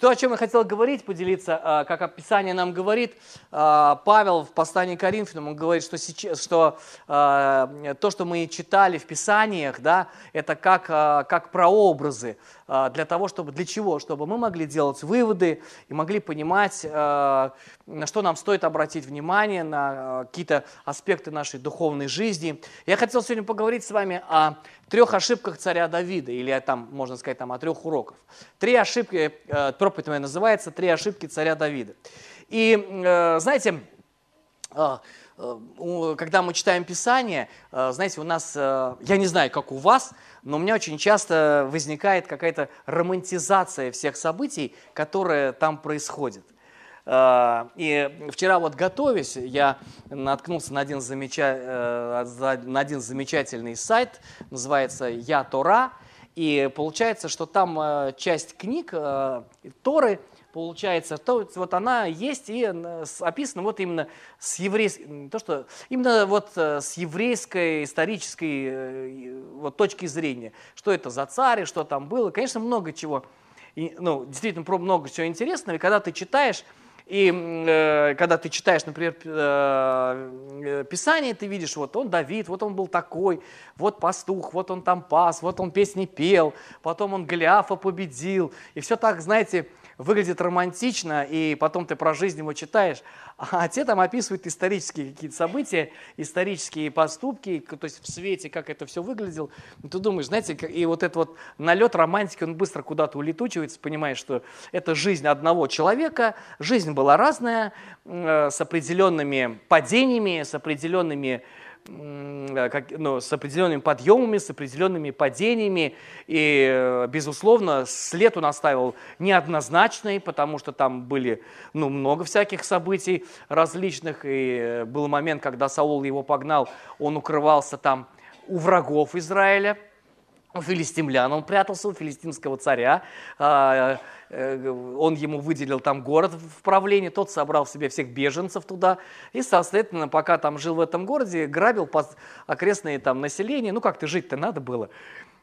То, о чем я хотел говорить, поделиться, а, как описание нам говорит, а, Павел в послании к Коринфянам, он говорит, что, сейчас, что а, то, что мы читали в Писаниях, да, это как, как прообразы для того, чтобы, для чего? Чтобы мы могли делать выводы и могли понимать, на что нам стоит обратить внимание, на какие-то аспекты нашей духовной жизни. Я хотел сегодня поговорить с вами о трех ошибках царя Давида, или там, можно сказать, там, о трех уроках. Три ошибки, э, проповедь моя называется «Три ошибки царя Давида». И, э, знаете, э, когда мы читаем Писание, знаете, у нас, я не знаю, как у вас, но у меня очень часто возникает какая-то романтизация всех событий, которые там происходят – и вчера вот готовясь, я наткнулся на один, замеча... Э, на один замечательный сайт, называется «Я Тора», и получается, что там э, часть книг Торы, получается, то, вот она есть и описана вот именно с еврейской, то что именно вот с еврейской исторической вот точки зрения, что это за царь, что там было, конечно, много чего, ну, действительно, про много чего интересного, и когда ты читаешь, и э, когда ты читаешь, например, э, э, Писание, ты видишь, вот он Давид, вот он был такой, вот пастух, вот он там пас, вот он песни пел, потом он Голиафа победил. И все так, знаете, выглядит романтично, и потом ты про жизнь его читаешь, а те там описывают исторические какие-то события, исторические поступки, то есть в свете, как это все выглядело. Ну, ты думаешь, знаете, и вот этот вот налет романтики, он быстро куда-то улетучивается, понимаешь, что это жизнь одного человека, жизнь была разная, э, с определенными падениями, с определенными как, ну, с определенными подъемами, с определенными падениями. И, э, безусловно, след он оставил неоднозначный, потому что там были ну, много всяких событий различных. И э, был момент, когда Саул его погнал, он укрывался там у врагов Израиля – у филистимлян, он прятался у филистимского царя, а, э, он ему выделил там город в правлении, тот собрал себе всех беженцев туда, и, соответственно, пока там жил в этом городе, грабил окрестные там население, ну как-то жить-то надо было.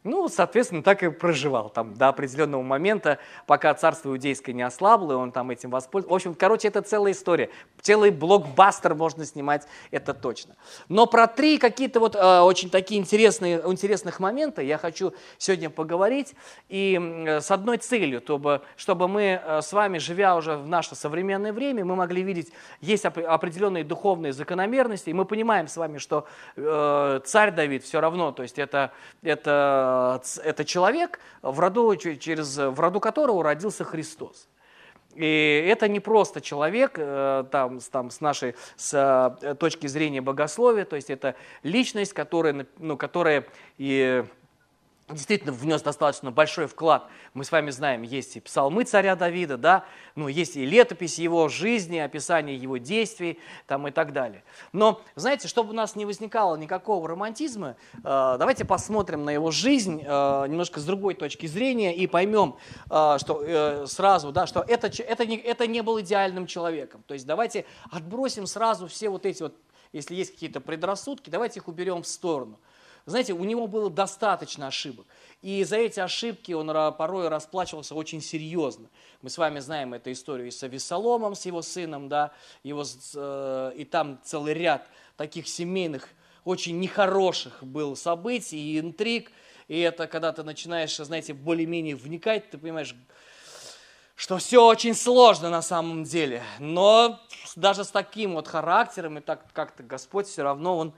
Ну, соответственно, так и проживал там до определенного момента, пока царство иудейское не ослабло, и он там этим воспользовался. В общем, короче, это целая история. Целый блокбастер можно снимать, это точно. Но про три какие-то вот э, очень такие интересные, интересных момента я хочу сегодня поговорить. И э, с одной целью, чтобы, чтобы мы э, с вами, живя уже в наше современное время, мы могли видеть, есть оп- определенные духовные закономерности, и мы понимаем с вами, что э, царь Давид все равно, то есть это, это это человек, в роду, через, в роду которого родился Христос. И это не просто человек э, там, там, с нашей с э, точки зрения богословия, то есть это личность, которая, ну, которая и действительно внес достаточно большой вклад. Мы с вами знаем, есть и псалмы царя Давида, да, ну, есть и летопись его жизни, описание его действий там, и так далее. Но, знаете, чтобы у нас не возникало никакого романтизма, э, давайте посмотрим на его жизнь э, немножко с другой точки зрения и поймем э, что, э, сразу, да, что это, это, не, это не был идеальным человеком. То есть давайте отбросим сразу все вот эти вот, если есть какие-то предрассудки, давайте их уберем в сторону. Знаете, у него было достаточно ошибок. И за эти ошибки он порой расплачивался очень серьезно. Мы с вами знаем эту историю и с Авесоломом, с его сыном, да, его, э, и там целый ряд таких семейных, очень нехороших был событий и интриг. И это когда ты начинаешь, знаете, более-менее вникать, ты понимаешь, что все очень сложно на самом деле. Но даже с таким вот характером, и так как-то Господь все равно, Он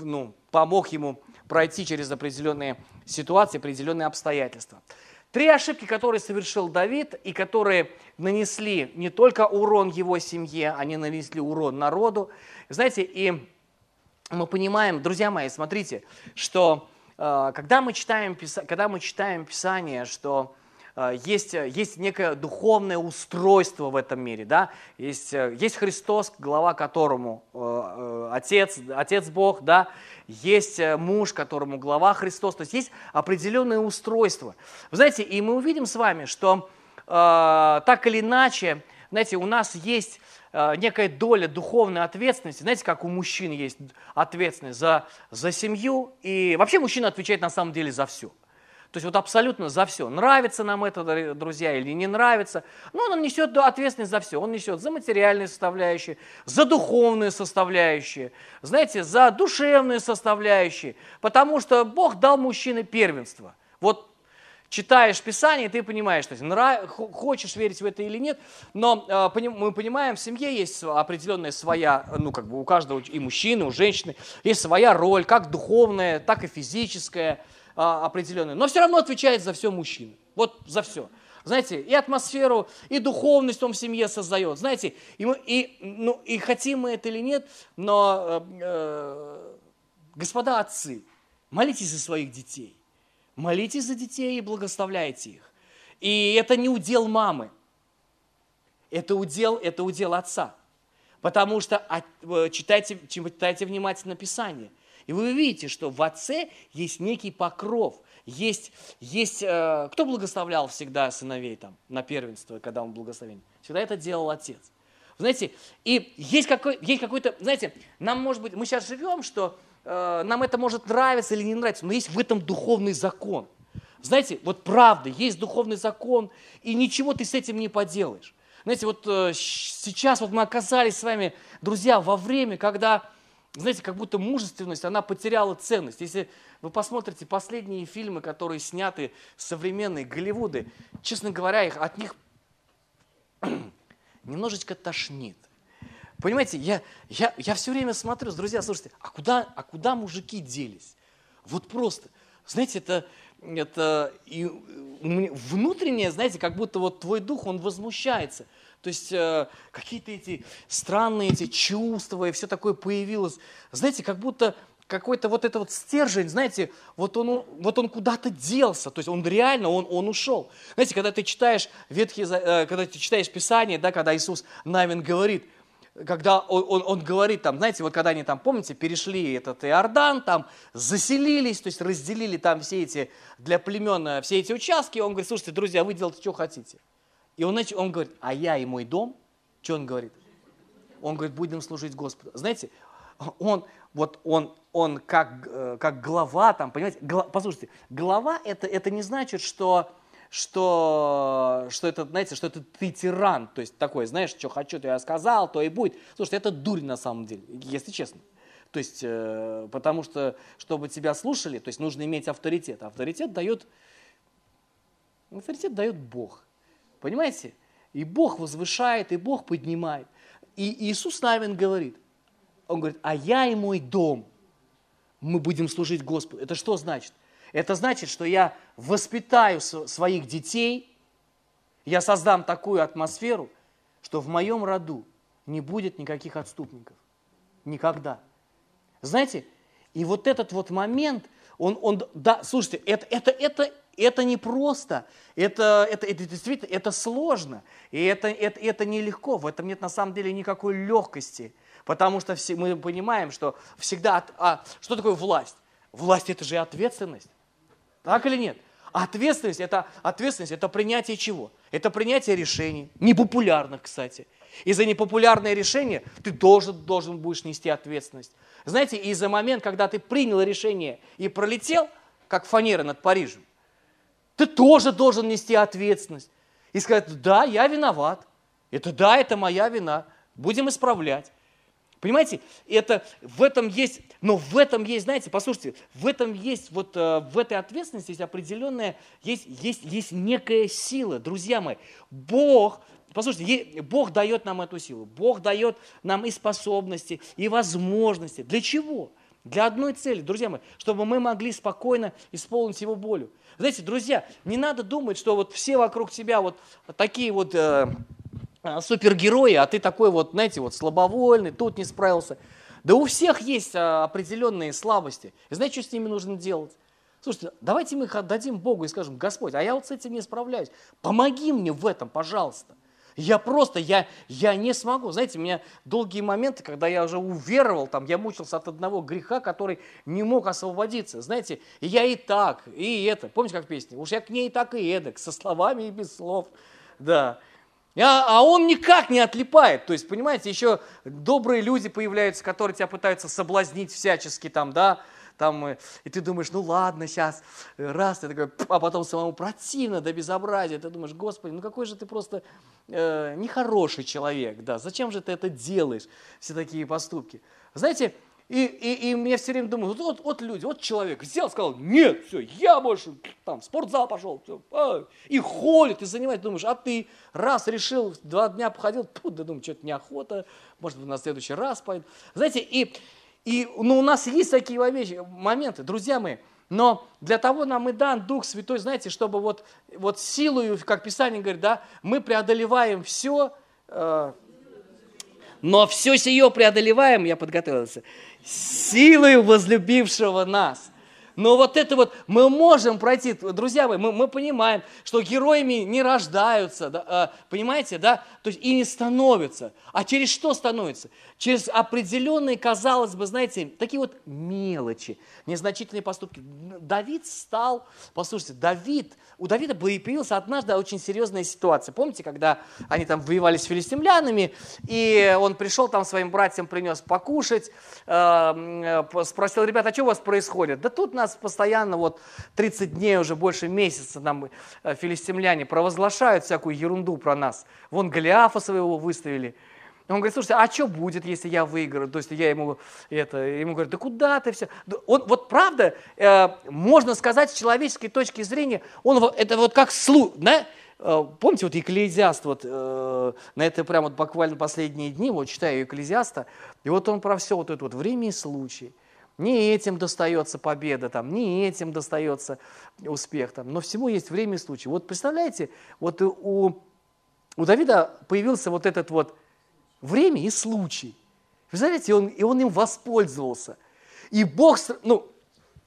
ну, помог ему пройти через определенные ситуации, определенные обстоятельства. Три ошибки, которые совершил Давид и которые нанесли не только урон его семье, они нанесли урон народу. Знаете, и мы понимаем, друзья мои, смотрите, что э, когда мы читаем, когда мы читаем Писание, что есть, есть некое духовное устройство в этом мире, да? есть, э, есть Христос, глава которому Отец, Отец Бог, да? есть э, муж, которому глава Христос, то есть есть определенное устройство. Вы знаете, и мы увидим с вами, что э, так или иначе, знаете, у нас есть э, некая доля духовной ответственности, знаете, как у мужчин есть ответственность за, за семью, и вообще мужчина отвечает на самом деле за все. То есть вот абсолютно за все. Нравится нам это, друзья, или не нравится. Но он несет ответственность за все. Он несет за материальные составляющие, за духовные составляющие, знаете, за душевные составляющие. Потому что Бог дал мужчине первенство. Вот читаешь Писание, ты понимаешь, что нрав... хочешь верить в это или нет, но э, мы понимаем, в семье есть определенная своя, ну как бы у каждого, и мужчины, у женщины, есть своя роль, как духовная, так и физическая – а, определенную, но все равно отвечает за все мужчина. Вот за все. Знаете, и атмосферу, и духовность он в семье создает. Знаете, и, мы, и, ну, и хотим мы это или нет, но, э, э, господа отцы, молитесь за своих детей. Молитесь за детей и благословляйте их. И это не удел мамы, это удел, это удел отца. Потому что э, читайте, читайте внимательно Писание – и вы увидите, что в Отце есть некий покров, есть, есть э, кто благословлял всегда сыновей там на первенство, когда он благословен? Всегда это делал Отец. Знаете, и есть, какой, есть какой-то, знаете, нам может быть, мы сейчас живем, что э, нам это может нравиться или не нравиться, но есть в этом духовный закон. Знаете, вот правда, есть духовный закон, и ничего ты с этим не поделаешь. Знаете, вот э, сейчас вот мы оказались с вами, друзья, во время, когда знаете, как будто мужественность, она потеряла ценность. Если вы посмотрите последние фильмы, которые сняты современные Голливуды, честно говоря, их, от них немножечко тошнит. Понимаете, я, я, я все время смотрю, друзья, слушайте, а куда, а куда мужики делись? Вот просто, знаете, это, это и внутреннее, знаете, как будто вот твой дух, он возмущается – то есть э, какие-то эти странные эти чувства и все такое появилось. Знаете, как будто какой-то вот этот вот стержень, знаете, вот он, вот он куда-то делся, то есть он реально, он, он ушел. Знаете, когда ты читаешь Ветхий, э, когда ты читаешь Писание, да, когда Иисус Навин говорит, когда он, он, он говорит там, знаете, вот когда они там, помните, перешли этот Иордан, там заселились, то есть разделили там все эти, для племен, э, все эти участки, он говорит, слушайте, друзья, вы делайте, что хотите. И он, он говорит, а я и мой дом, что он говорит? Он говорит, будем служить Господу. Знаете, он, вот он, он как, э, как глава там, понимаете, Гла, послушайте, глава это, это не значит, что, что, что это, знаете, что это ты тиран, то есть такой, знаешь, что хочу, то я сказал, то и будет. Слушайте, это дурь на самом деле, если честно. То есть, э, потому что, чтобы тебя слушали, то есть нужно иметь авторитет. Авторитет дает, авторитет дает Бог. Понимаете? И Бог возвышает, и Бог поднимает. И Иисус Навин говорит, он говорит, а я и мой дом, мы будем служить Господу. Это что значит? Это значит, что я воспитаю своих детей, я создам такую атмосферу, что в моем роду не будет никаких отступников. Никогда. Знаете, и вот этот вот момент, он, он да, слушайте, это, это, это, это не просто, это, это, это действительно, это сложно, и это, это, это нелегко, в этом нет на самом деле никакой легкости, потому что все, мы понимаем, что всегда, а, что такое власть? Власть это же ответственность, так или нет? Ответственность это, ответственность это принятие чего? Это принятие решений, непопулярных, кстати. И за непопулярное решение ты должен, должен будешь нести ответственность. Знаете, и за момент, когда ты принял решение и пролетел, как фанера над Парижем, ты тоже должен нести ответственность. И сказать, да, я виноват. Это да, это моя вина. Будем исправлять. Понимаете, это, в этом есть, но в этом есть, знаете, послушайте, в этом есть, вот э, в этой ответственности есть определенная, есть, есть, есть некая сила, друзья мои. Бог, послушайте, Бог дает нам эту силу, Бог дает нам и способности, и возможности. Для чего? Для одной цели, друзья мои, чтобы мы могли спокойно исполнить Его волю. Знаете, друзья, не надо думать, что вот все вокруг тебя вот такие вот э, э, супергерои, а ты такой вот, знаете, вот слабовольный, тут не справился. Да у всех есть э, определенные слабости. И знаете, что с ними нужно делать? Слушайте, давайте мы их отдадим Богу и скажем, Господь, а я вот с этим не справляюсь. Помоги мне в этом, пожалуйста. Я просто, я, я не смогу. Знаете, у меня долгие моменты, когда я уже уверовал, там, я мучился от одного греха, который не мог освободиться. Знаете, и я и так, и это. Помните, как песня? Уж я к ней так и эдак, со словами и без слов. Да. А, а он никак не отлипает. То есть, понимаете, еще добрые люди появляются, которые тебя пытаются соблазнить всячески там, да, там, и ты думаешь, ну ладно, сейчас, раз, ты такой, а потом самому противно до безобразия, ты думаешь, Господи, ну какой же ты просто э, нехороший человек, да, зачем же ты это делаешь, все такие поступки. Знаете, и, и, и я все время думаю, вот, вот люди, вот человек взял, сказал, нет, все, я больше там в спортзал пошел, все, а, и холит, и занимает, думаешь, а ты раз решил, два дня походил, тут, да думаю, что-то неохота, может быть, на следующий раз пойду. Знаете, и, и ну, у нас есть такие моменты, друзья мои, но для того нам и дан Дух Святой, знаете, чтобы вот, вот силою, как Писание говорит, да, мы преодолеваем все, э, но все сие преодолеваем, я подготовился, силой возлюбившего нас. Но вот это вот мы можем пройти, друзья мои, мы, мы понимаем, что героями не рождаются, да, а, понимаете, да, то есть и не становятся. А через что становятся? Через определенные, казалось бы, знаете, такие вот мелочи, незначительные поступки. Давид стал, послушайте, Давид, у Давида появилась однажды очень серьезная ситуация. Помните, когда они там воевали с филистимлянами, и он пришел там своим братьям, принес покушать, э, спросил, ребята, а что у вас происходит? Да тут нас постоянно вот 30 дней, уже больше месяца нам э, филистимляне провозглашают всякую ерунду про нас. Вон Голиафа своего выставили. Он говорит, слушайте, а что будет, если я выиграю? То есть я ему это, ему говорю, да куда ты все? Он, вот правда, э, можно сказать с человеческой точки зрения, он это вот как слух, да? Э, помните, вот Екклезиаст, вот, э, на это прямо вот буквально последние дни, вот читаю Екклезиаста, и вот он про все вот это вот время и случай. Не этим достается победа, там, не этим достается успех, там, но всему есть время и случай. Вот представляете, вот у, у Давида появился вот этот вот время и случай. Знаете, он, и он им воспользовался. И Бог, ну,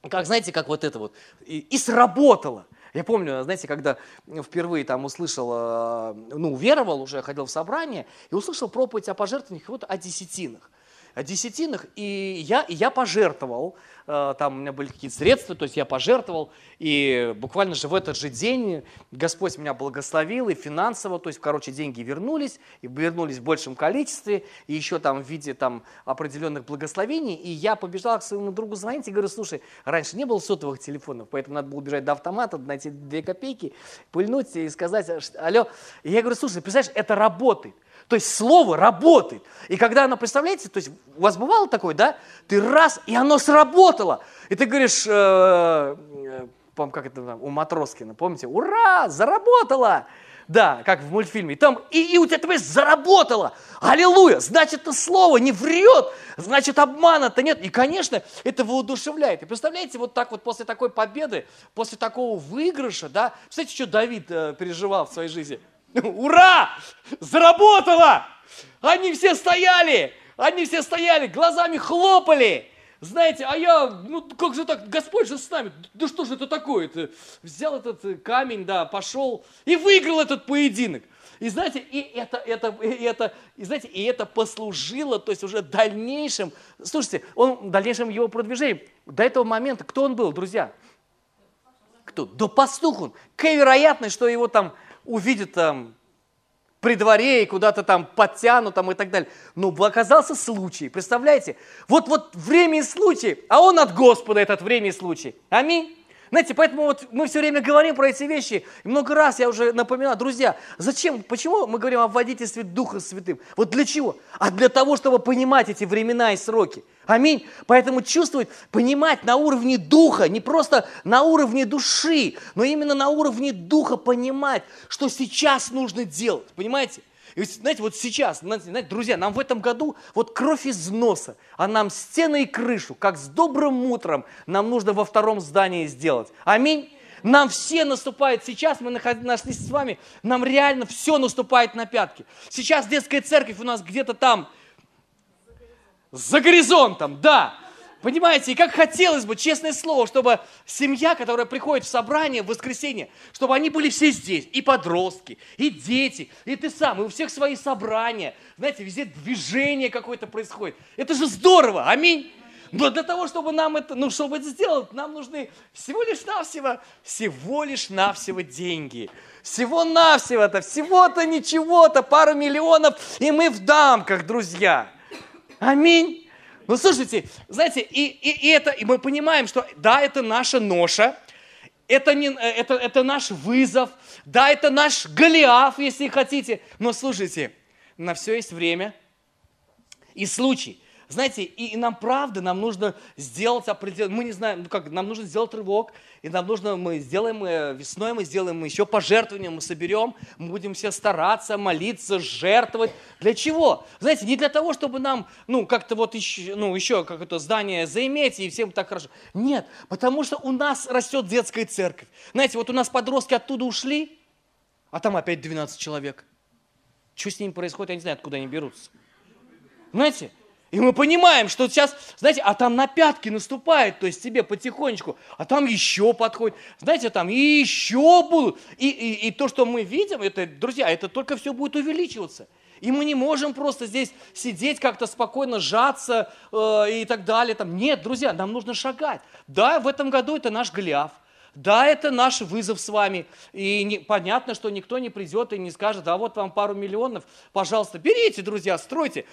как знаете, как вот это вот, и, и сработало. Я помню, знаете, когда впервые там услышал, э, ну, веровал уже, ходил в собрание, и услышал проповедь о пожертвованиях, вот о десятинах о десятинах, и я, и я пожертвовал, э, там у меня были какие-то средства, то есть я пожертвовал, и буквально же в этот же день Господь меня благословил и финансово, то есть, короче, деньги вернулись, и вернулись в большем количестве, и еще там в виде там определенных благословений, и я побежал к своему другу звонить и говорю, слушай, раньше не было сотовых телефонов, поэтому надо было бежать до автомата, найти две копейки, пыльнуть и сказать, алло, и я говорю, слушай, представляешь, это работает, то есть слово работает. И когда оно, представляете, то есть у вас бывало такое, да? Ты раз, и оно сработало. И ты говоришь, э, э, как это там, у Матроскина, помните? Ура, заработало! Да, как в мультфильме. Там, и, и у тебя, понимаешь, заработало. Аллилуйя! Значит, это слово не врет, значит, обмана-то нет. И, конечно, это воодушевляет. И представляете, вот так вот после такой победы, после такого выигрыша, да, представляете, что Давид э, переживал в своей жизни? Ура! Заработало! Они все стояли, они все стояли, глазами хлопали. Знаете, а я, ну как же так, Господь же с нами, да что же это такое-то? Взял этот камень, да, пошел и выиграл этот поединок. И знаете, и это, это, и это, и знаете, и это послужило, то есть уже дальнейшим, слушайте, он дальнейшим его продвижением. До этого момента, кто он был, друзья? Кто? Да пастух он. Какая вероятность, что его там увидят там при дворе и куда-то там подтянут там и так далее. Но оказался случай, представляете? Вот, вот время и случай, а он от Господа этот время и случай. Аминь. Знаете, поэтому вот мы все время говорим про эти вещи. И много раз я уже напоминал, друзья, зачем, почему мы говорим о водительстве Духа Святым? Вот для чего? А для того, чтобы понимать эти времена и сроки. Аминь. Поэтому чувствовать, понимать на уровне духа, не просто на уровне души, но именно на уровне духа понимать, что сейчас нужно делать. Понимаете? И знаете, вот сейчас, знаете, друзья, нам в этом году вот кровь из носа, а нам стены и крышу, как с добрым утром, нам нужно во втором здании сделать. Аминь. Нам все наступает сейчас, мы нашлись с вами, нам реально все наступает на пятки. Сейчас детская церковь у нас где-то там, за горизонтом, да. Понимаете, и как хотелось бы, честное слово, чтобы семья, которая приходит в собрание в воскресенье, чтобы они были все здесь, и подростки, и дети, и ты сам, и у всех свои собрания. Знаете, везде движение какое-то происходит. Это же здорово, аминь. Но для того, чтобы нам это, ну, чтобы это сделать, нам нужны всего лишь навсего, всего лишь навсего деньги. Всего-навсего-то, всего-то ничего-то, пару миллионов, и мы в дамках, друзья. Аминь. Ну, слушайте, знаете, и, и, и, это, и мы понимаем, что да, это наша ноша, это, не, это, это наш вызов, да, это наш Голиаф, если хотите. Но слушайте, на все есть время и случай. Знаете, и, и нам правда, нам нужно сделать определенный, мы не знаем, ну как, нам нужно сделать рывок, и нам нужно, мы сделаем э, весной, мы сделаем еще пожертвования, мы соберем, мы будем все стараться, молиться, жертвовать. Для чего? Знаете, не для того, чтобы нам, ну, как-то вот еще, ну, еще как это здание заиметь, и всем так хорошо. Нет, потому что у нас растет детская церковь. Знаете, вот у нас подростки оттуда ушли, а там опять 12 человек. Что с ними происходит, я не знаю, откуда они берутся. Знаете, и мы понимаем, что сейчас, знаете, а там на пятки наступает, то есть тебе потихонечку, а там еще подходит, знаете, там и еще будут. И, и, и то, что мы видим, это, друзья, это только все будет увеличиваться. И мы не можем просто здесь сидеть как-то спокойно, сжаться э, и так далее. Там. Нет, друзья, нам нужно шагать. Да, в этом году это наш Голиаф. Да, это наш вызов с вами. И не, понятно, что никто не придет и не скажет, а вот вам пару миллионов, пожалуйста, берите, друзья, стройте.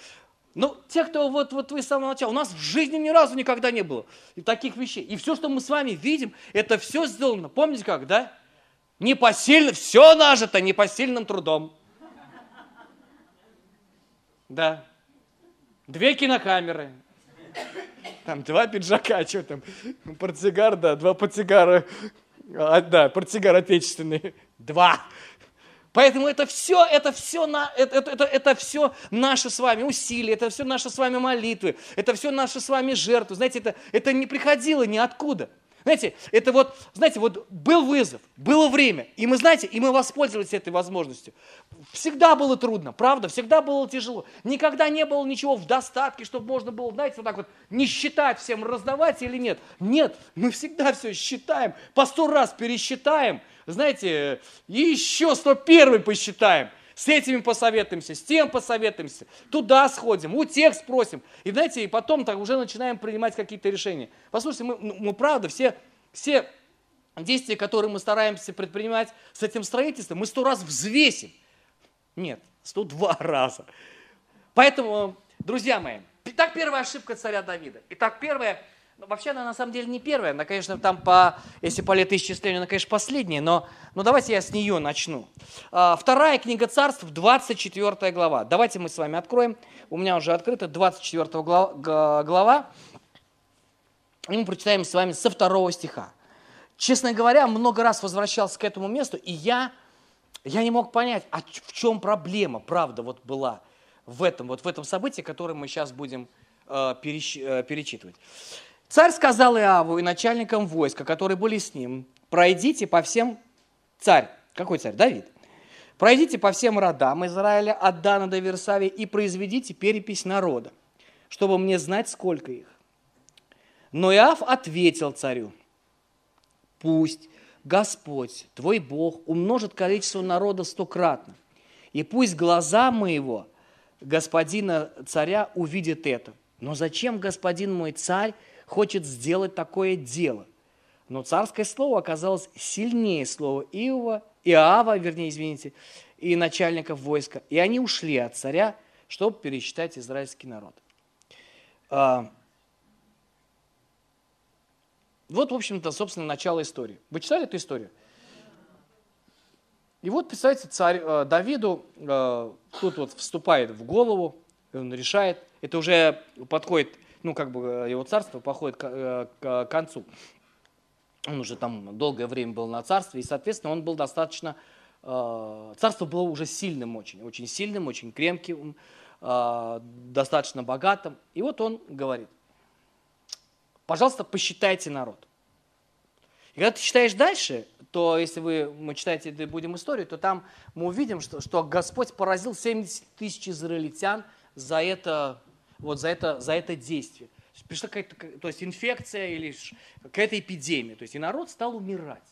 Ну, те, кто вот, вот вы с самого начала, у нас в жизни ни разу никогда не было таких вещей. И все, что мы с вами видим, это все сделано, помните как, да? Непосильно, все нажито непосильным трудом. Да. Две кинокамеры. Там два пиджака, что там, портсигар, да, два портсигара, а, да, портсигар отечественный, два. Поэтому это все, это все, на, это, это, это, это все наши с вами усилия, это все наши с вами молитвы, это все наши с вами жертвы. Знаете, это, это не приходило ниоткуда. Знаете, это вот, знаете, вот был вызов, было время, и мы, знаете, и мы воспользовались этой возможностью. Всегда было трудно, правда, всегда было тяжело. Никогда не было ничего в достатке, чтобы можно было, знаете, вот так вот не считать всем, раздавать или нет. Нет, мы всегда все считаем, по сто раз пересчитаем, знаете, еще 101 посчитаем, с этими посоветуемся, с тем посоветуемся, туда сходим, у тех спросим. И знаете, и потом так уже начинаем принимать какие-то решения. Послушайте, мы, ну, мы правда, все, все действия, которые мы стараемся предпринимать с этим строительством, мы сто раз взвесим. Нет, 102 раза. Поэтому, друзья мои, итак, первая ошибка царя Давида. Итак, первая ну, вообще она на самом деле не первая, она, конечно, там по, если по летоисчислению, она, конечно, последняя, но, но давайте я с нее начну. А, вторая книга царств, 24 глава. Давайте мы с вами откроем, у меня уже открыта 24 глава, и мы прочитаем с вами со второго стиха. Честно говоря, много раз возвращался к этому месту, и я, я не мог понять, а в чем проблема, правда, вот была в этом, вот в этом событии, которое мы сейчас будем э, перещ, э, перечитывать. Царь сказал Иаву и начальникам войска, которые были с ним, пройдите по всем... Царь, какой царь? Давид. Пройдите по всем родам Израиля от Дана до Версавии и произведите перепись народа, чтобы мне знать, сколько их. Но Иав ответил царю, пусть Господь, твой Бог, умножит количество народа стократно, и пусть глаза моего, господина царя, увидят это. Но зачем господин мой царь хочет сделать такое дело. Но царское слово оказалось сильнее слова Иова, Иава, вернее, извините, и начальников войска. И они ушли от царя, чтобы пересчитать израильский народ. А, вот, в общем-то, собственно, начало истории. Вы читали эту историю? И вот, представьте, царь э, Давиду э, тут вот вступает в голову, он решает, это уже подходит ну, как бы э, его царство походит к, э, к концу. Он уже там долгое время был на царстве, и, соответственно, он был достаточно... Э, царство было уже сильным очень, очень сильным, очень крепким, достаточно богатым. И вот он говорит, пожалуйста, посчитайте народ. И когда ты читаешь дальше, то если вы, мы читаете будем историю, то там мы увидим, что, что Господь поразил 70 тысяч израильтян за это вот за это, за это действие. Пришла какая-то, то есть инфекция или какая-то эпидемия, то есть и народ стал умирать.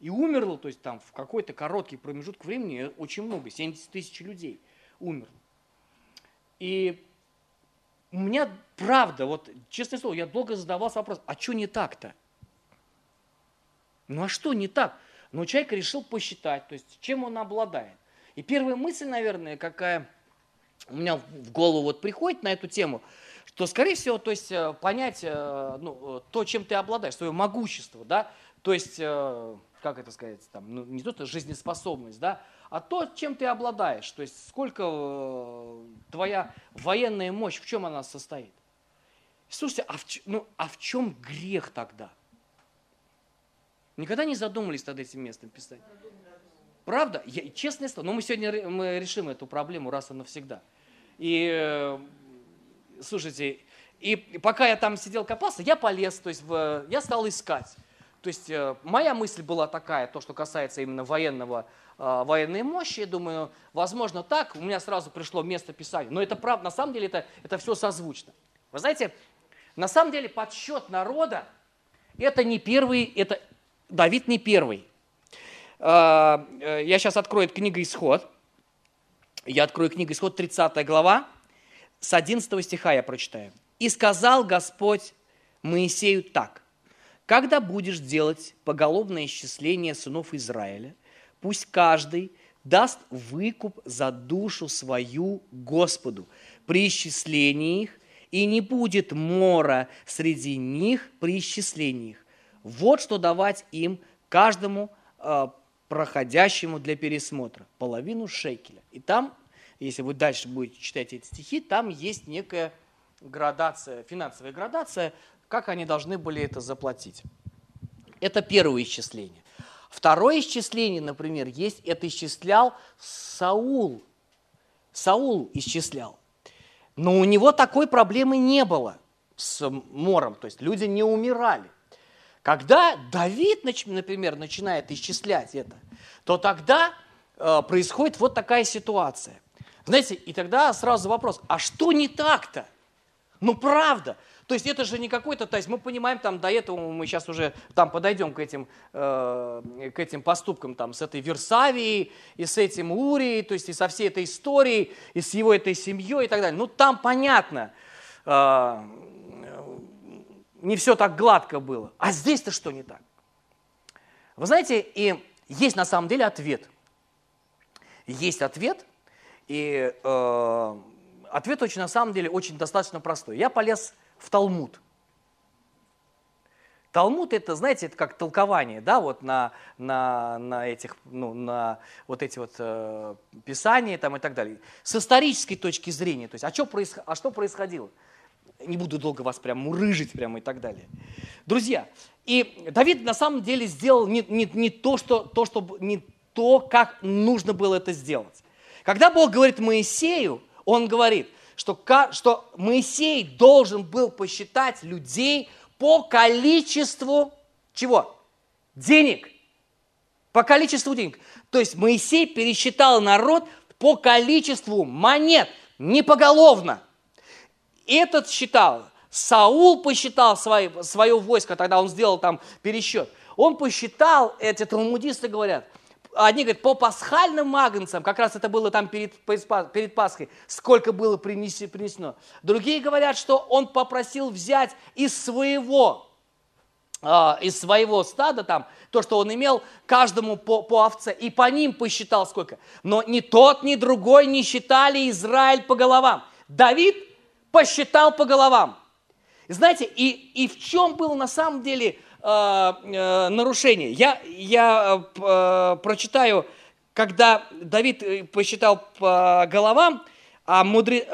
И умерло, то есть там в какой-то короткий промежуток времени очень много, 70 тысяч людей умерло. И у меня правда, вот честное слово, я долго задавался вопрос, а что не так-то? Ну а что не так? Но человек решил посчитать, то есть чем он обладает. И первая мысль, наверное, какая у меня в голову вот приходит на эту тему, то, скорее всего, то есть э, понять э, ну, то, чем ты обладаешь, свое могущество, да, то есть, э, как это сказать, там, ну, не то, жизнеспособность, да, а то, чем ты обладаешь, то есть сколько твоя военная мощь, в чем она состоит. Слушайте, а в, ну, а в чем грех тогда? Никогда не задумывались над этим местом Писания? Правда? Я, честное слово, но мы сегодня мы решим эту проблему раз и навсегда. И слушайте, и пока я там сидел копался, я полез, то есть в, я стал искать. То есть э, моя мысль была такая, то, что касается именно военного, э, военной мощи, я думаю, возможно так, у меня сразу пришло место писания. Но это правда, на самом деле это, это все созвучно. Вы знаете, на самом деле подсчет народа, это не первый, это Давид не первый. Э, я сейчас открою книгу «Исход». Я открою книгу «Исход», 30 глава с 11 стиха я прочитаю. «И сказал Господь Моисею так, когда будешь делать поголовное исчисление сынов Израиля, пусть каждый даст выкуп за душу свою Господу при исчислении их, и не будет мора среди них при исчислении их. Вот что давать им каждому э, проходящему для пересмотра. Половину шекеля. И там если вы дальше будете читать эти стихи, там есть некая градация, финансовая градация, как они должны были это заплатить. Это первое исчисление. Второе исчисление, например, есть, это исчислял Саул. Саул исчислял. Но у него такой проблемы не было с мором, то есть люди не умирали. Когда Давид, например, начинает исчислять это, то тогда э, происходит вот такая ситуация. Знаете, и тогда сразу вопрос, а что не так-то? Ну правда. То есть это же не какой-то, то есть мы понимаем там до этого, мы сейчас уже там подойдем к этим, э, к этим поступкам там с этой Версавией и с этим Урией, то есть и со всей этой историей, и с его этой семьей и так далее. Ну там понятно, э, не все так гладко было. А здесь-то что не так? Вы знаете, и есть на самом деле ответ. Есть ответ, и э, ответ очень, на самом деле, очень достаточно простой. Я полез в Талмуд. Талмуд это, знаете, это как толкование, да, вот на, на, на этих, ну, на вот эти вот э, писания там и так далее. С исторической точки зрения, то есть, а что, происход... а что происходило? Не буду долго вас прям мурыжить прямо и так далее. Друзья, и Давид на самом деле сделал не, не, не, то, что, то, что, не то, как нужно было это сделать. Когда Бог говорит Моисею, Он говорит, что, что Моисей должен был посчитать людей по количеству чего? Денег. По количеству денег. То есть Моисей пересчитал народ по количеству монет, не поголовно. Этот считал, Саул посчитал свое, свое войско, тогда он сделал там пересчет. Он посчитал, эти талмудисты говорят, одни говорят, по пасхальным магнцам, как раз это было там перед, перед Пасхой, сколько было принесено. Другие говорят, что он попросил взять из своего, а, из своего стада там, то, что он имел, каждому по, по овце, и по ним посчитал сколько. Но ни тот, ни другой не считали Израиль по головам. Давид посчитал по головам. знаете, и, и в чем было на самом деле Э, э, нарушение. Я, я э, прочитаю, когда Давид посчитал по головам, а мудре...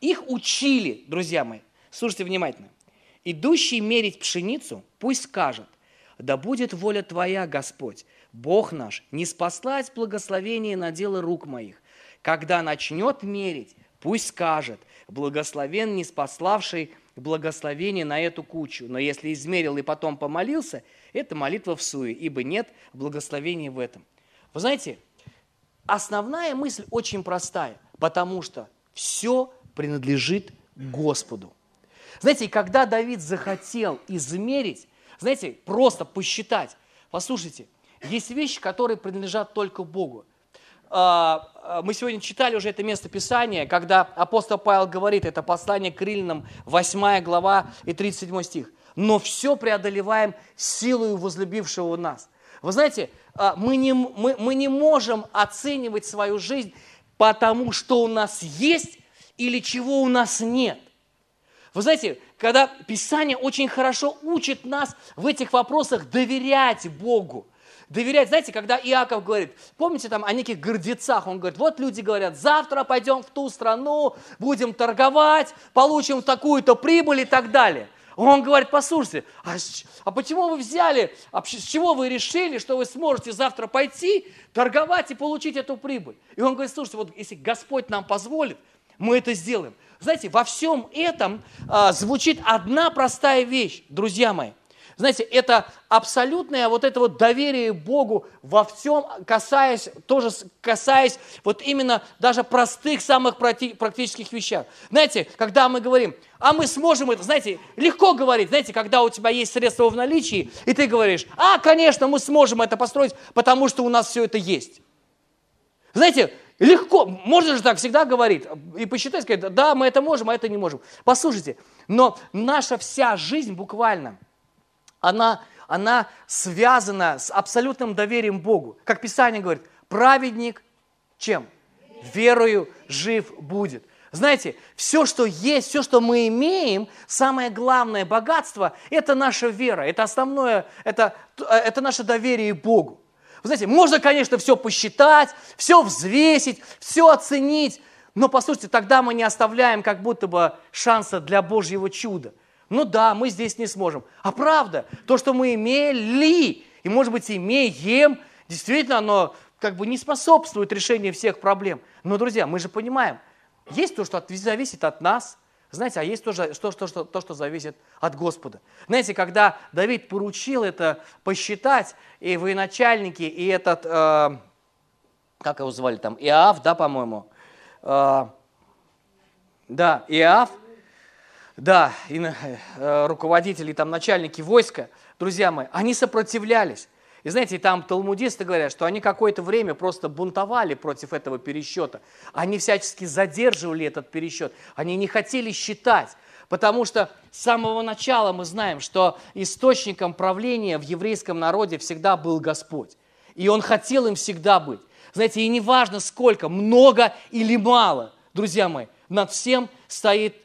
их учили, друзья мои, слушайте внимательно. Идущий мерить пшеницу, пусть скажет, да будет воля Твоя, Господь, Бог наш, не спаслать благословение на дело рук моих. Когда начнет мерить, пусть скажет, благословен не спаславший благословение на эту кучу. Но если измерил и потом помолился, это молитва в суе, ибо нет благословения в этом. Вы знаете, основная мысль очень простая, потому что все принадлежит Господу. Знаете, когда Давид захотел измерить, знаете, просто посчитать, послушайте, есть вещи, которые принадлежат только Богу. А, а, мы сегодня читали уже это место Писания, когда апостол Павел говорит, это послание к Рильным, 8 глава и 37 стих. «Но все преодолеваем силою возлюбившего нас». Вы знаете, а, мы не, мы, мы не можем оценивать свою жизнь потому, что у нас есть или чего у нас нет. Вы знаете, когда Писание очень хорошо учит нас в этих вопросах доверять Богу. Доверять, знаете, когда Иаков говорит, помните там о неких гордецах, он говорит, вот люди говорят, завтра пойдем в ту страну, будем торговать, получим такую-то прибыль и так далее. Он говорит, послушайте, а, а почему вы взяли, а с чего вы решили, что вы сможете завтра пойти, торговать и получить эту прибыль? И он говорит, слушайте, вот если Господь нам позволит, мы это сделаем. Знаете, во всем этом а, звучит одна простая вещь, друзья мои – знаете, это абсолютное вот это вот доверие Богу во всем, касаясь, тоже касаясь вот именно даже простых, самых практических вещах. Знаете, когда мы говорим, а мы сможем это, знаете, легко говорить, знаете, когда у тебя есть средства в наличии, и ты говоришь, а, конечно, мы сможем это построить, потому что у нас все это есть. Знаете, легко, можно же так всегда говорить и посчитать, сказать, да, мы это можем, а это не можем. Послушайте, но наша вся жизнь буквально – она, она связана с абсолютным доверием Богу. Как Писание говорит, праведник чем? Верою жив будет. Знаете, все, что есть, все, что мы имеем, самое главное богатство, это наша вера, это основное, это, это наше доверие Богу. Вы знаете, можно, конечно, все посчитать, все взвесить, все оценить, но, послушайте, тогда мы не оставляем как будто бы шанса для Божьего чуда – ну да, мы здесь не сможем. А правда, то, что мы имели, и, может быть, имеем, действительно, оно как бы не способствует решению всех проблем. Но, друзья, мы же понимаем, есть то, что зависит от нас, знаете, а есть то, что, что, то, что зависит от Господа. Знаете, когда Давид поручил это посчитать, и военачальники, и этот, э, как его звали там, Иав, да, по-моему, э, да, Иав – да, и э, руководители, там, начальники войска, друзья мои, они сопротивлялись. И знаете, там талмудисты говорят, что они какое-то время просто бунтовали против этого пересчета. Они всячески задерживали этот пересчет. Они не хотели считать. Потому что с самого начала мы знаем, что источником правления в еврейском народе всегда был Господь. И Он хотел им всегда быть. Знаете, и неважно сколько, много или мало, друзья мои, над всем стоит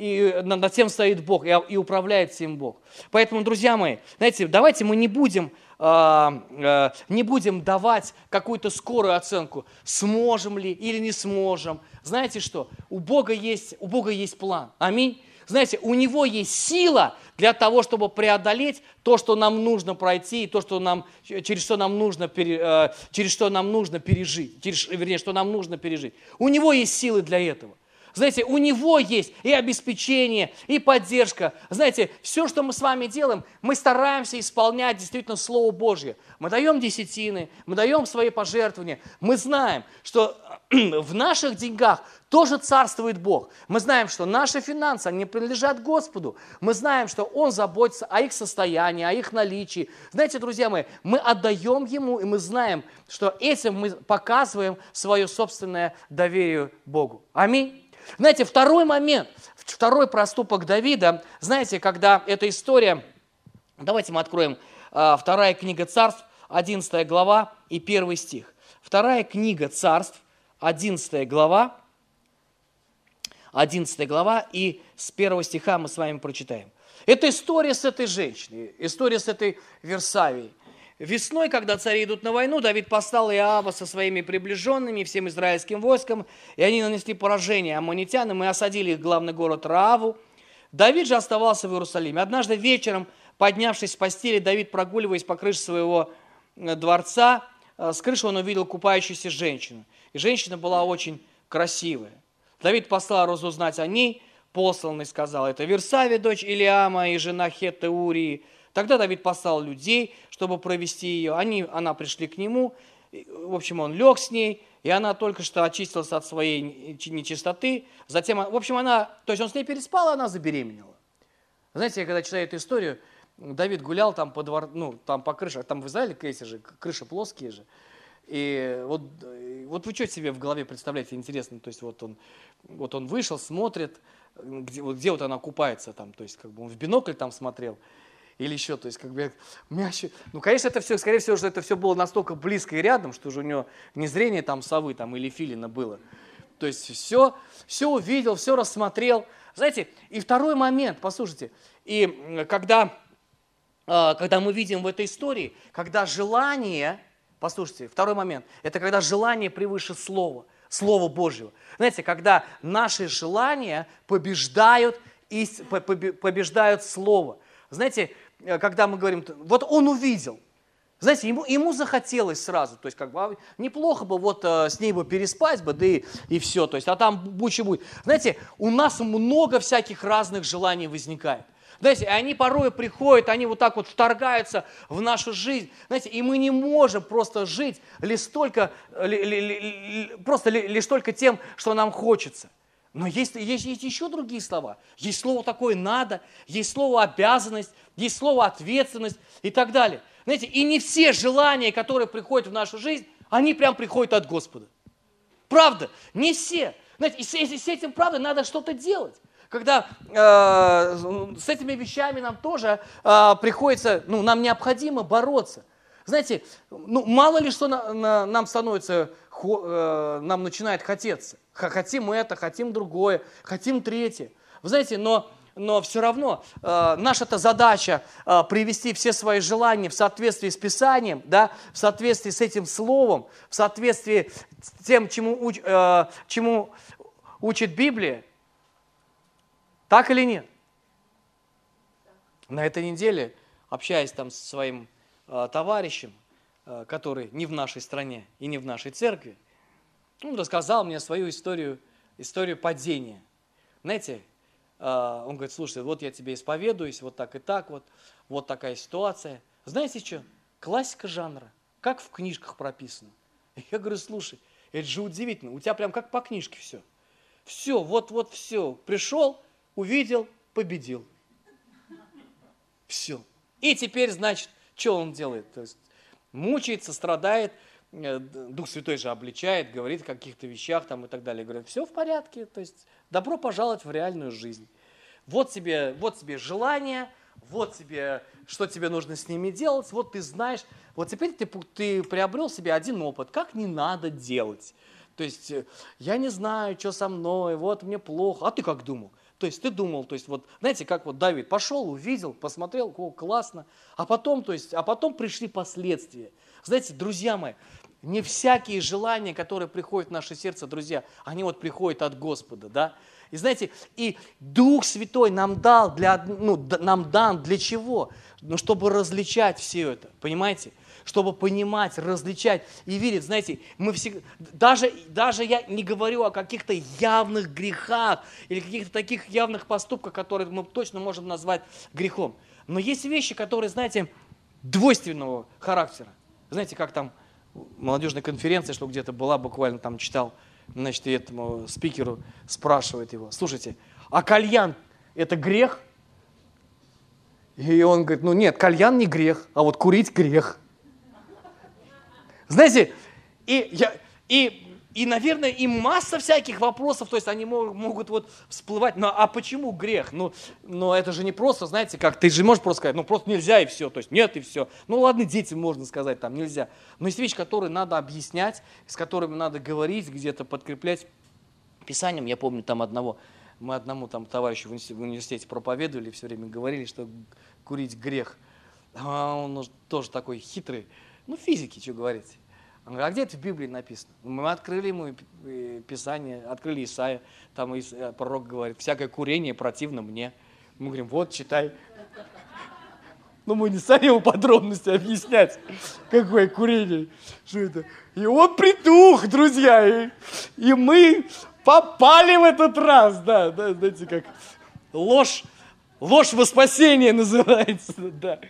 и над тем стоит Бог, и управляет всем Бог. Поэтому, друзья мои, знаете, давайте мы не будем, а, а, не будем давать какую-то скорую оценку, сможем ли или не сможем. Знаете что? У Бога есть, у Бога есть план. Аминь. Знаете, у Него есть сила для того, чтобы преодолеть то, что нам нужно пройти, и то, что нам, через, что нам нужно, а, через что нам нужно пережить, через, вернее, что нам нужно пережить. У Него есть силы для этого. Знаете, у него есть и обеспечение, и поддержка. Знаете, все, что мы с вами делаем, мы стараемся исполнять действительно Слово Божье. Мы даем десятины, мы даем свои пожертвования. Мы знаем, что в наших деньгах тоже царствует Бог. Мы знаем, что наши финансы, они принадлежат Господу. Мы знаем, что Он заботится о их состоянии, о их наличии. Знаете, друзья мои, мы отдаем Ему, и мы знаем, что этим мы показываем свое собственное доверие Богу. Аминь. Знаете, второй момент, второй проступок Давида, знаете, когда эта история, давайте мы откроем а, вторая книга царств, 11 глава и первый стих. Вторая книга царств, 11 глава, 11 глава, и с первого стиха мы с вами прочитаем. Это история с этой женщиной, история с этой Версавией. Весной, когда цари идут на войну, Давид послал Иава со своими приближенными, всем израильским войском, и они нанесли поражение аммонитянам и осадили их главный город Рааву. Давид же оставался в Иерусалиме. Однажды вечером, поднявшись с постели, Давид, прогуливаясь по крыше своего э, дворца, э, с крыши он увидел купающуюся женщину. И женщина была очень красивая. Давид послал разузнать о ней, посланный сказал, это Версавия, дочь Илиама и жена Хетты Урии, Тогда Давид послал людей, чтобы провести ее. Они, она пришли к нему, в общем, он лег с ней, и она только что очистилась от своей нечистоты. Затем, в общем, она, то есть он с ней переспал, а она забеременела. Знаете, я когда читаю эту историю, Давид гулял там по, двор, ну, там по крыше, там в Израиле, эти же, крыши плоские же. И вот, вот вы что себе в голове представляете, интересно, то есть вот он, вот он вышел, смотрит, где вот, где вот она купается там, то есть как бы он в бинокль там смотрел, или еще, то есть как бы, у меня еще, ну, конечно, это все, скорее всего, что это все было настолько близко и рядом, что уже у него не зрение там совы там или филина было. То есть все, все увидел, все рассмотрел. Знаете, и второй момент, послушайте, и когда, а, когда мы видим в этой истории, когда желание, послушайте, второй момент, это когда желание превыше слова, слова Божьего. Знаете, когда наши желания побеждают, побеждают слово. Знаете, когда мы говорим, вот он увидел – знаете, ему, ему захотелось сразу, то есть как бы а, неплохо бы вот э, с ней бы переспать бы, да и, и все, то есть, а там бучи будет. Знаете, у нас много всяких разных желаний возникает. Знаете, они порой приходят, они вот так вот вторгаются в нашу жизнь. Знаете, и мы не можем просто жить лишь только, ли, ли, ли, просто лишь только тем, что нам хочется. Но есть, есть, есть еще другие слова. Есть слово такое «надо», есть слово «обязанность», есть слово «ответственность» и так далее. Знаете, и не все желания, которые приходят в нашу жизнь, они прям приходят от Господа. Правда, не все. Знаете, и с, с этим, правда, надо что-то делать. Когда э, с этими вещами нам тоже э, приходится, ну, нам необходимо бороться. Знаете, ну, мало ли что на, на, нам становится, нам начинает хотеться. Хотим это, хотим другое, хотим третье. Вы знаете, но но все равно э, наша-то задача э, привести все свои желания в соответствии с Писанием, да, в соответствии с этим Словом, в соответствии с тем, чему, уч, э, чему учит Библия. Так или нет? На этой неделе, общаясь там со своим э, товарищем, э, который не в нашей стране и не в нашей церкви, он рассказал мне свою историю, историю падения. Знаете, а, он говорит, слушай, вот я тебе исповедуюсь, вот так и так, вот, вот такая ситуация. Знаете что? Классика жанра, как в книжках прописано. Я говорю, слушай, это же удивительно, у тебя прям как по книжке все. Все, вот-вот все. Пришел, увидел, победил. Все. И теперь, значит, что он делает? То есть мучается, страдает, э, Дух Святой же обличает, говорит о каких-то вещах там и так далее. Говорит, все в порядке, то есть Добро пожаловать в реальную жизнь. Вот тебе, вот тебе желание, вот тебе, что тебе нужно с ними делать, вот ты знаешь, вот теперь ты, ты приобрел себе один опыт, как не надо делать. То есть э, я не знаю, что со мной, вот мне плохо, а ты как думал? То есть ты думал, то есть вот, знаете, как вот Давид пошел, увидел, посмотрел, о, классно, а потом, то есть, а потом пришли последствия. Знаете, друзья мои, не всякие желания, которые приходят в наше сердце, друзья, они вот приходят от Господа, да. И знаете, и Дух Святой нам дал, для, ну, нам дан для чего? Ну, чтобы различать все это, понимаете? Чтобы понимать, различать и видеть, знаете, мы всегда, даже, даже я не говорю о каких-то явных грехах или каких-то таких явных поступках, которые мы точно можем назвать грехом. Но есть вещи, которые, знаете, двойственного характера. Знаете, как там молодежной конференции, что где-то была, буквально там читал, значит, этому спикеру спрашивает его, слушайте, а кальян – это грех? И он говорит, ну нет, кальян не грех, а вот курить грех. Знаете, и, я, и и, наверное, и масса всяких вопросов, то есть они могут, могут вот всплывать. Но а почему грех? Ну, но это же не просто, знаете, как ты же можешь просто сказать, ну просто нельзя и все, то есть нет и все. Ну ладно, детям можно сказать, там нельзя. Но есть вещи, которые надо объяснять, с которыми надо говорить, где-то подкреплять писанием. Я помню там одного, мы одному там товарищу в университете проповедовали, все время говорили, что курить грех. А он тоже такой хитрый. Ну, физики, что говорить. Он говорит, а где это в Библии написано? Мы открыли ему Писание, открыли Исаия, там э, пророк говорит, всякое курение противно мне. Мы говорим, вот, читай. Но мы не стали ему подробности объяснять, какое курение, что это. И он притух, друзья, и, и мы попали в этот раз, да, да, знаете, как ложь, ложь во спасение называется, да.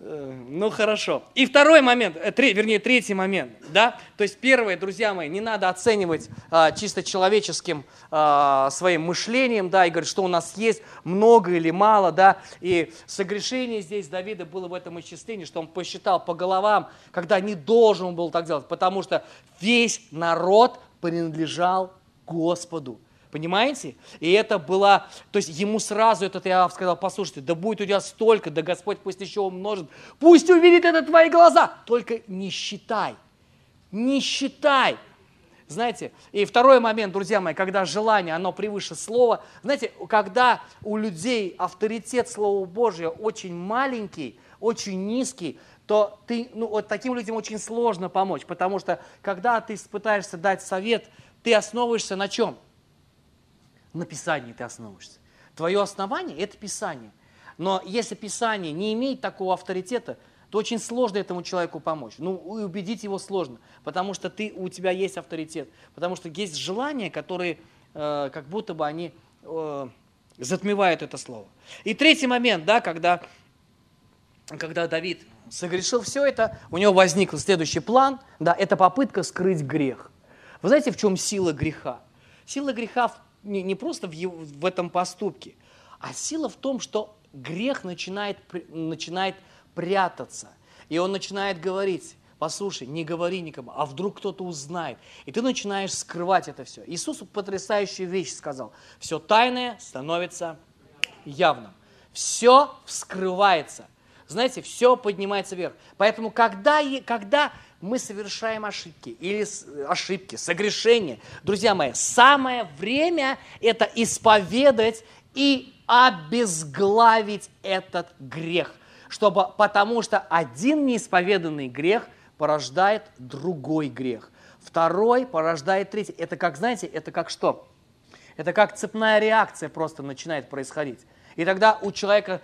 Ну хорошо. И второй момент, э, три, вернее третий момент, да, то есть первое, друзья мои, не надо оценивать а, чисто человеческим а, своим мышлением, да, и говорить, что у нас есть много или мало, да, и согрешение здесь Давида было в этом исчислении, что он посчитал по головам, когда не должен был так делать, потому что весь народ принадлежал Господу. Понимаете? И это было, то есть ему сразу этот Иов сказал, послушайте, да будет у тебя столько, да Господь пусть еще умножит, пусть увидит это твои глаза, только не считай, не считай. Знаете, и второй момент, друзья мои, когда желание, оно превыше слова. Знаете, когда у людей авторитет Слова Божьего очень маленький, очень низкий, то ты, ну, вот таким людям очень сложно помочь, потому что когда ты пытаешься дать совет, ты основываешься на чем? На Писании ты основываешься. Твое основание – это Писание. Но если Писание не имеет такого авторитета, то очень сложно этому человеку помочь. Ну, убедить его сложно, потому что ты, у тебя есть авторитет, потому что есть желания, которые э, как будто бы они э, затмевают это слово. И третий момент, да, когда, когда Давид согрешил все это, у него возник следующий план, да, это попытка скрыть грех. Вы знаете, в чем сила греха? Сила греха не, не просто в, в этом поступке, а сила в том, что грех начинает, начинает прятаться. И он начинает говорить, послушай, не говори никому, а вдруг кто-то узнает. И ты начинаешь скрывать это все. Иисус потрясающую вещь сказал. Все тайное становится явным. Все вскрывается. Знаете, все поднимается вверх. Поэтому, когда, когда мы совершаем ошибки или ошибки, согрешения, друзья мои, самое время это исповедать и обезглавить этот грех чтобы, потому что один неисповеданный грех порождает другой грех. Второй порождает третий. Это как, знаете, это как что? Это как цепная реакция просто начинает происходить. И тогда у человека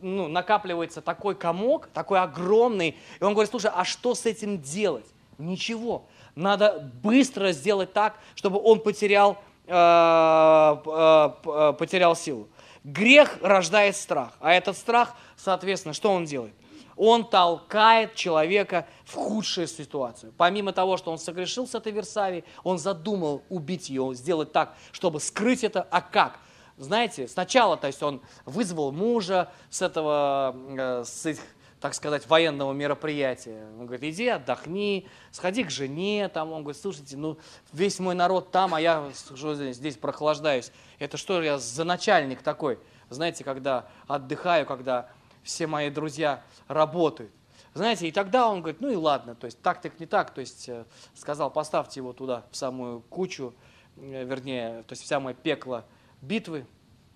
ну, накапливается такой комок, такой огромный, и он говорит, слушай, а что с этим делать? Ничего. Надо быстро сделать так, чтобы он потерял, э, э, э потерял силу. Грех рождает страх, а этот страх – Соответственно, что он делает? Он толкает человека в худшую ситуацию. Помимо того, что он согрешил с этой Версавией, он задумал убить ее, сделать так, чтобы скрыть это. А как? Знаете, сначала, то есть он вызвал мужа с этого, э, с их, так сказать, военного мероприятия. Он говорит, иди отдохни, сходи к жене, там, он говорит, слушайте, ну, весь мой народ там, а я здесь, прохлаждаюсь. Это что я за начальник такой? Знаете, когда отдыхаю, когда все мои друзья работают. Знаете, и тогда он говорит, ну и ладно, то есть так так не так, то есть э, сказал, поставьте его туда, в самую кучу, э, вернее, то есть в самое пекло битвы,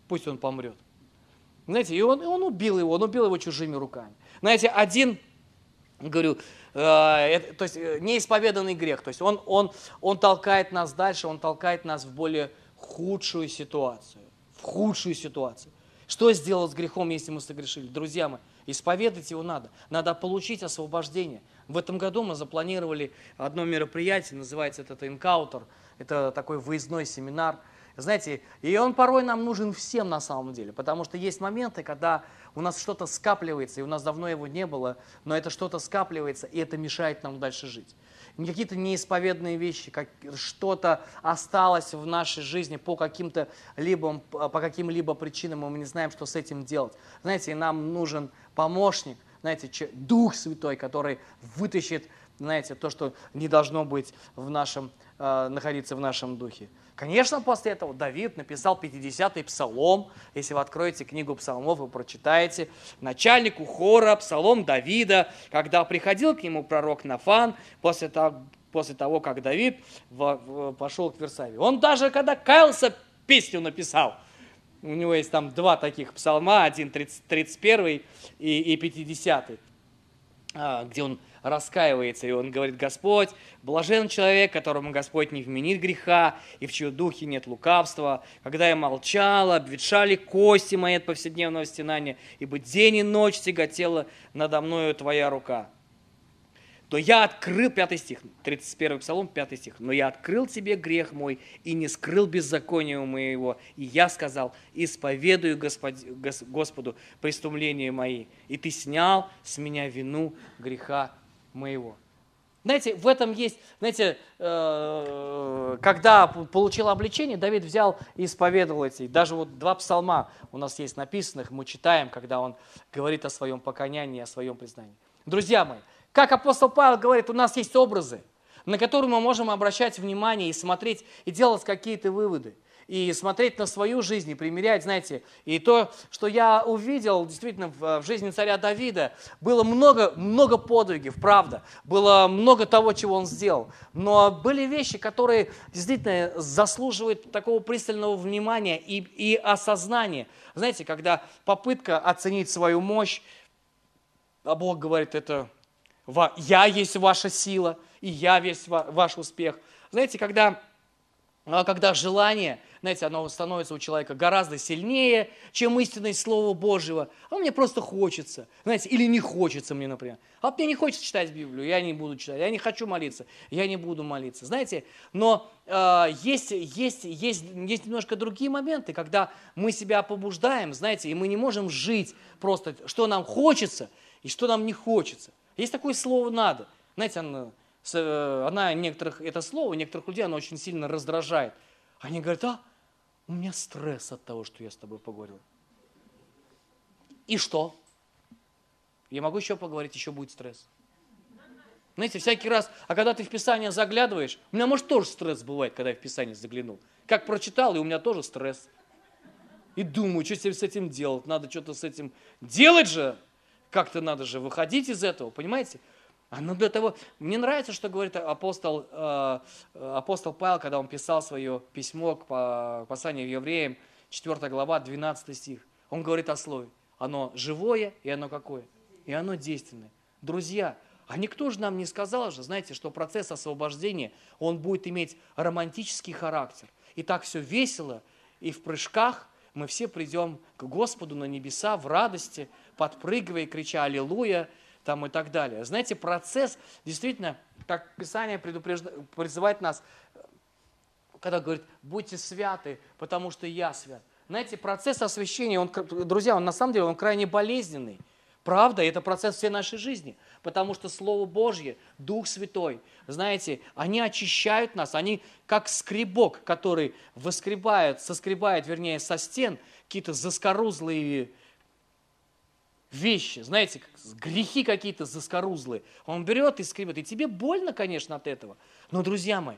пусть он помрет. Знаете, и он, и он убил его, он убил его чужими руками. Знаете, один, говорю, э, то есть э, неисповеданный грех, то есть он, он, он толкает нас дальше, он толкает нас в более худшую ситуацию, в худшую ситуацию. Что сделать с грехом, если мы согрешили? Друзья мои, исповедать его надо. Надо получить освобождение. В этом году мы запланировали одно мероприятие, называется это «Энкаутер». Это такой выездной семинар. Знаете, и он порой нам нужен всем на самом деле, потому что есть моменты, когда у нас что-то скапливается, и у нас давно его не было, но это что-то скапливается, и это мешает нам дальше жить какие-то неисповедные вещи, как что-то осталось в нашей жизни по каким-то либо, по каким-либо причинам, мы не знаем, что с этим делать. Знаете, нам нужен помощник, знаете, Дух Святой, который вытащит, знаете, то, что не должно быть в нашем, э, находиться в нашем духе. Конечно, после этого Давид написал 50-й псалом. Если вы откроете книгу псалмов, вы прочитаете. Начальнику хора, псалом Давида, когда приходил к нему пророк Нафан, после того, после того как Давид пошел к Версаве. Он даже, когда каялся, песню написал. У него есть там два таких псалма, один 30, 31 и, и 50, а, где он раскаивается, и он говорит, Господь, блажен человек, которому Господь не вменит греха, и в чьем духе нет лукавства. Когда я молчала, обветшали кости мои от повседневного стенания, ибо день и ночь тяготела надо мною твоя рука. То я открыл, пятый стих, 31 псалом, пятый стих, но я открыл тебе грех мой и не скрыл беззакония моего. И я сказал, исповедую Господь, Господу преступления мои, и ты снял с меня вину греха моего. Знаете, в этом есть, знаете, э, когда получил обличение, Давид взял и исповедовал эти. Даже вот два псалма у нас есть написанных, мы читаем, когда он говорит о своем покаянии, о своем признании. Друзья мои, как апостол Павел говорит, у нас есть образы. На который мы можем обращать внимание и смотреть, и делать какие-то выводы и смотреть на свою жизнь и примерять, знаете, и то, что я увидел действительно в, жизни царя Давида, было много, много подвигов, правда, было много того, чего он сделал, но были вещи, которые действительно заслуживают такого пристального внимания и, и осознания. Знаете, когда попытка оценить свою мощь, а Бог говорит, это я есть ваша сила, и я весь ваш успех. Знаете, когда, а, когда желание – знаете, оно становится у человека гораздо сильнее, чем истинное Слово Божьего. А мне просто хочется, знаете, или не хочется мне, например. А мне не хочется читать Библию, я не буду читать, я не хочу молиться, я не буду молиться. Знаете, но э, есть, есть, есть, есть немножко другие моменты, когда мы себя побуждаем, знаете, и мы не можем жить просто, что нам хочется и что нам не хочется. Есть такое слово «надо». Знаете, оно, она некоторых, это слово некоторых людей, оно очень сильно раздражает. Они говорят, а, у меня стресс от того, что я с тобой поговорил. И что? Я могу еще поговорить, еще будет стресс. Знаете, всякий раз, а когда ты в Писание заглядываешь, у меня, может, тоже стресс бывает, когда я в Писание заглянул. Как прочитал, и у меня тоже стресс. И думаю, что себе с этим делать? Надо что-то с этим делать же. Как-то надо же выходить из этого, понимаете? Оно для того... Мне нравится, что говорит апостол, э, апостол Павел, когда он писал свое письмо к посланию евреям, 4 глава, 12 стих. Он говорит о слове. Оно живое, и оно какое? И оно действенное. Друзья, а никто же нам не сказал же, знаете, что процесс освобождения, он будет иметь романтический характер. И так все весело, и в прыжках мы все придем к Господу на небеса в радости, подпрыгивая, крича «Аллилуйя!» Там и так далее. Знаете, процесс действительно, как Писание предупреждает, призывает нас, когда говорит, будьте святы, потому что я свят. Знаете, процесс освящения, он, друзья, он на самом деле он крайне болезненный. Правда, это процесс всей нашей жизни, потому что Слово Божье, Дух Святой, знаете, они очищают нас, они как скребок, который выскребает, соскребает, вернее, со стен какие-то заскорузлые вещи, знаете, грехи какие-то заскорузлые. Он берет и скребет. И тебе больно, конечно, от этого. Но, друзья мои,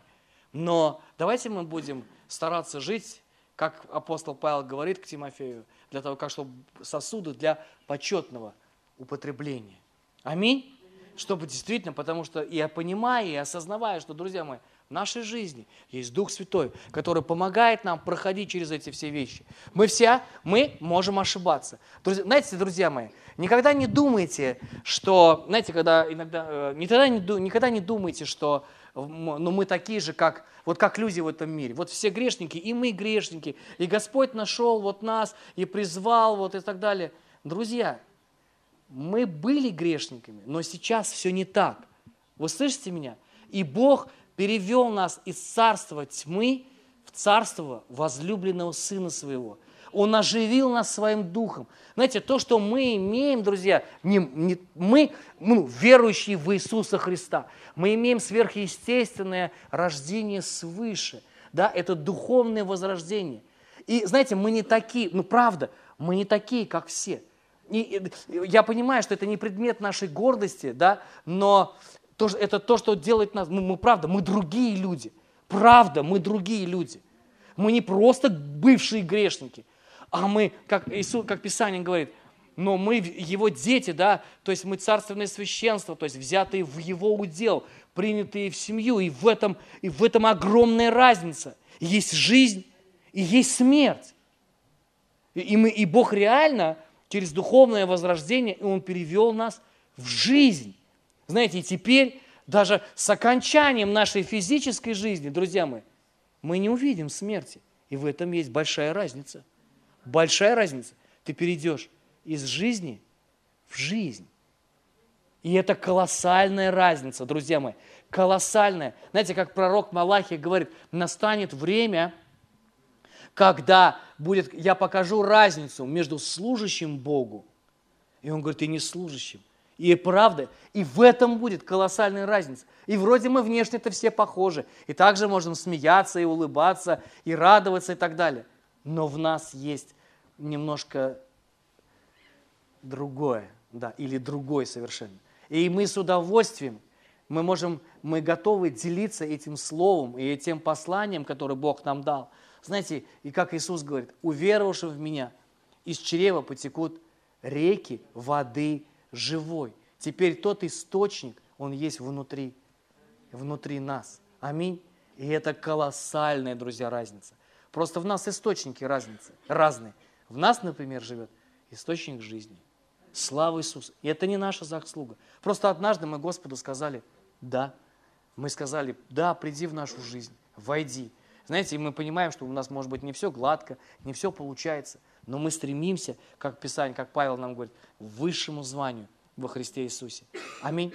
но давайте мы будем стараться жить, как апостол Павел говорит к Тимофею, для того, как чтобы сосуды для почетного употребления. Аминь. Чтобы действительно, потому что я понимаю и осознавая, что, друзья мои, в нашей жизни есть Дух Святой, который помогает нам проходить через эти все вещи. Мы все, мы можем ошибаться. Друзья, знаете, друзья мои, никогда не думайте, что, знаете, когда иногда, э, никогда не, никогда не думайте, что ну, мы такие же, как, вот как люди в этом мире. Вот все грешники, и мы грешники, и Господь нашел вот нас, и призвал, вот и так далее. Друзья, мы были грешниками, но сейчас все не так. Вы слышите меня? И Бог перевел нас из царства тьмы в царство возлюбленного Сына Своего. Он оживил нас своим духом. Знаете, то, что мы имеем, друзья, не, не, мы, ну, верующие в Иисуса Христа, мы имеем сверхъестественное рождение свыше. Да, это духовное возрождение. И знаете, мы не такие, ну правда, мы не такие, как все. И, и, я понимаю, что это не предмет нашей гордости, да, но то, это то, что делает нас, мы, мы правда, мы другие люди. Правда, мы другие люди. Мы не просто бывшие грешники, а мы, как, Иисус, как Писание говорит, но мы его дети, да, то есть мы царственное священство, то есть взятые в его удел, принятые в семью, и в этом, и в этом огромная разница. Есть жизнь и есть смерть. И, и, мы, и Бог реально через духовное возрождение, Он перевел нас в жизнь. Знаете, и теперь даже с окончанием нашей физической жизни, друзья мои, мы не увидим смерти. И в этом есть большая разница. Большая разница. Ты перейдешь из жизни в жизнь. И это колоссальная разница, друзья мои. Колоссальная. Знаете, как пророк Малахия говорит, настанет время, когда будет, я покажу разницу между служащим Богу, и он говорит, и не служащим. И правда, и в этом будет колоссальная разница. И вроде мы внешне-то все похожи, и также можем смеяться и улыбаться, и радоваться и так далее. Но в нас есть немножко другое, да, или другой совершенно. И мы с удовольствием, Мы можем, мы готовы делиться этим словом и этим посланием, которое Бог нам дал. Знаете, и как Иисус говорит, уверовавшим в Меня, из чрева потекут реки воды живой. Теперь тот источник, он есть внутри, внутри нас. Аминь. И это колоссальная, друзья, разница. Просто в нас источники разницы, разные. В нас, например, живет источник жизни. Слава Иисусу. И это не наша заслуга. Просто однажды мы Господу сказали, да. Мы сказали, да, приди в нашу жизнь, войди. Знаете, и мы понимаем, что у нас может быть не все гладко, не все получается, но мы стремимся, как Писание, как Павел нам говорит, к высшему званию во Христе Иисусе. Аминь.